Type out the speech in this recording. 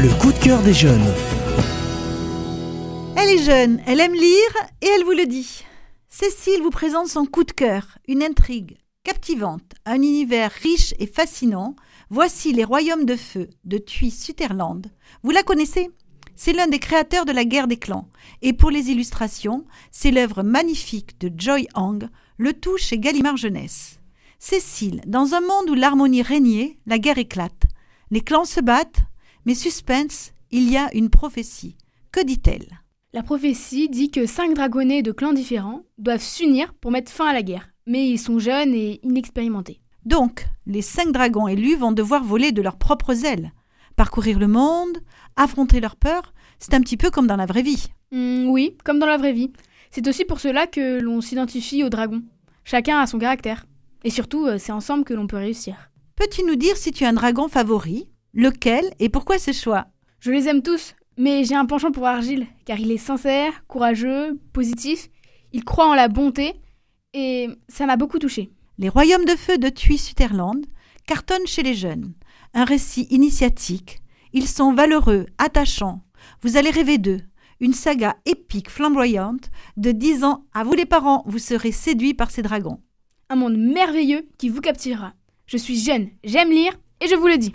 Le coup de cœur des jeunes. Elle est jeune, elle aime lire et elle vous le dit. Cécile vous présente son coup de cœur, une intrigue captivante, un univers riche et fascinant. Voici Les Royaumes de Feu de Thuy Sutherland. Vous la connaissez? C'est l'un des créateurs de la guerre des clans. Et pour les illustrations, c'est l'œuvre magnifique de Joy Hang, le tout chez Gallimard Jeunesse. Cécile, dans un monde où l'harmonie régnait, la guerre éclate. Les clans se battent, mais suspense, il y a une prophétie. Que dit-elle? La prophétie dit que cinq dragonnets de clans différents doivent s'unir pour mettre fin à la guerre, mais ils sont jeunes et inexpérimentés. Donc, les cinq dragons élus vont devoir voler de leurs propres ailes. Parcourir le monde, affronter leurs peurs, c'est un petit peu comme dans la vraie vie. Hmm, oui, comme dans la vraie vie. C'est aussi pour cela que l'on s'identifie aux dragons. Chacun a son caractère. Et surtout, euh, c'est ensemble que l'on peut réussir. Peux-tu nous dire si tu as un dragon favori? Lequel et pourquoi ce choix? Je les aime tous, mais j'ai un penchant pour Argile, car il est sincère, courageux, positif, il croit en la bonté, et ça m'a beaucoup touché. Les Royaumes de Feu de Thuy Sutherland cartonnent chez les jeunes. Un récit initiatique. Ils sont valeureux, attachants. Vous allez rêver d'eux. Une saga épique, flamboyante. De 10 ans à vous les parents, vous serez séduits par ces dragons. Un monde merveilleux qui vous captivera. Je suis jeune, j'aime lire, et je vous le dis.